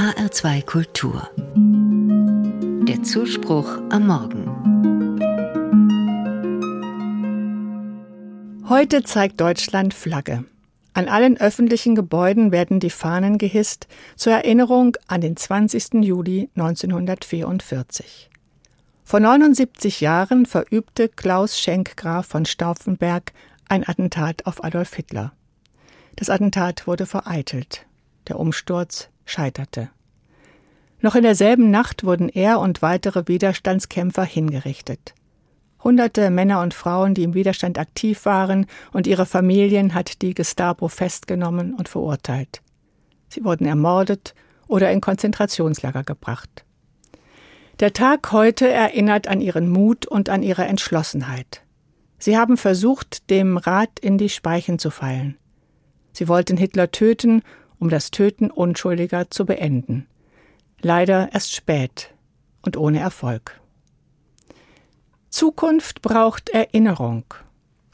HR2 Kultur. Der Zuspruch am Morgen. Heute zeigt Deutschland Flagge. An allen öffentlichen Gebäuden werden die Fahnen gehisst zur Erinnerung an den 20. Juli 1944. Vor 79 Jahren verübte Klaus Schenk Graf von Stauffenberg ein Attentat auf Adolf Hitler. Das Attentat wurde vereitelt. Der Umsturz scheiterte. Noch in derselben Nacht wurden er und weitere Widerstandskämpfer hingerichtet. Hunderte Männer und Frauen, die im Widerstand aktiv waren, und ihre Familien hat die Gestapo festgenommen und verurteilt. Sie wurden ermordet oder in Konzentrationslager gebracht. Der Tag heute erinnert an ihren Mut und an ihre Entschlossenheit. Sie haben versucht, dem Rat in die Speichen zu fallen. Sie wollten Hitler töten, um das Töten Unschuldiger zu beenden. Leider erst spät und ohne Erfolg. Zukunft braucht Erinnerung,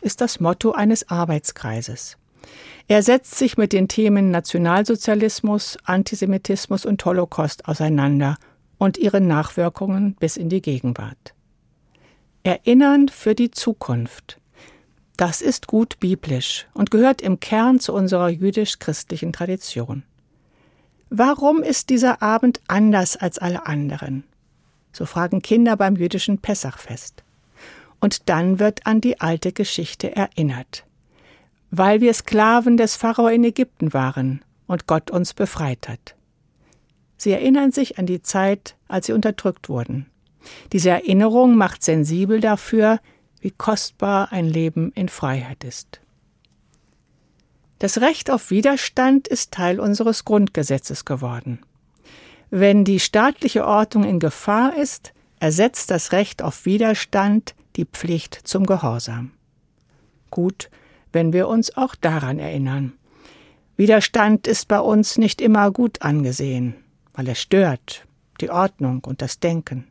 ist das Motto eines Arbeitskreises. Er setzt sich mit den Themen Nationalsozialismus, Antisemitismus und Holocaust auseinander und ihren Nachwirkungen bis in die Gegenwart. Erinnern für die Zukunft. Das ist gut biblisch und gehört im Kern zu unserer jüdisch-christlichen Tradition. Warum ist dieser Abend anders als alle anderen? So fragen Kinder beim jüdischen Pessachfest. Und dann wird an die alte Geschichte erinnert. Weil wir Sklaven des Pharao in Ägypten waren und Gott uns befreit hat. Sie erinnern sich an die Zeit, als sie unterdrückt wurden. Diese Erinnerung macht sensibel dafür, wie kostbar ein Leben in Freiheit ist. Das Recht auf Widerstand ist Teil unseres Grundgesetzes geworden. Wenn die staatliche Ordnung in Gefahr ist, ersetzt das Recht auf Widerstand die Pflicht zum Gehorsam. Gut, wenn wir uns auch daran erinnern. Widerstand ist bei uns nicht immer gut angesehen, weil er stört die Ordnung und das Denken.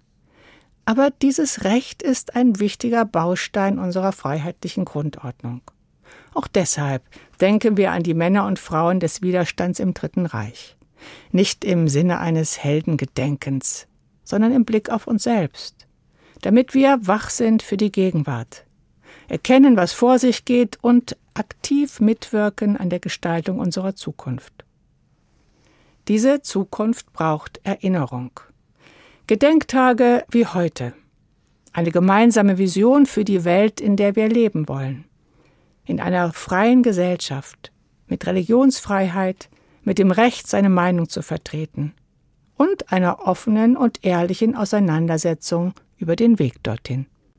Aber dieses Recht ist ein wichtiger Baustein unserer freiheitlichen Grundordnung. Auch deshalb denken wir an die Männer und Frauen des Widerstands im Dritten Reich. Nicht im Sinne eines Heldengedenkens, sondern im Blick auf uns selbst. Damit wir wach sind für die Gegenwart, erkennen, was vor sich geht und aktiv mitwirken an der Gestaltung unserer Zukunft. Diese Zukunft braucht Erinnerung. Gedenktage wie heute. Eine gemeinsame Vision für die Welt, in der wir leben wollen. In einer freien Gesellschaft, mit Religionsfreiheit, mit dem Recht, seine Meinung zu vertreten und einer offenen und ehrlichen Auseinandersetzung über den Weg dorthin.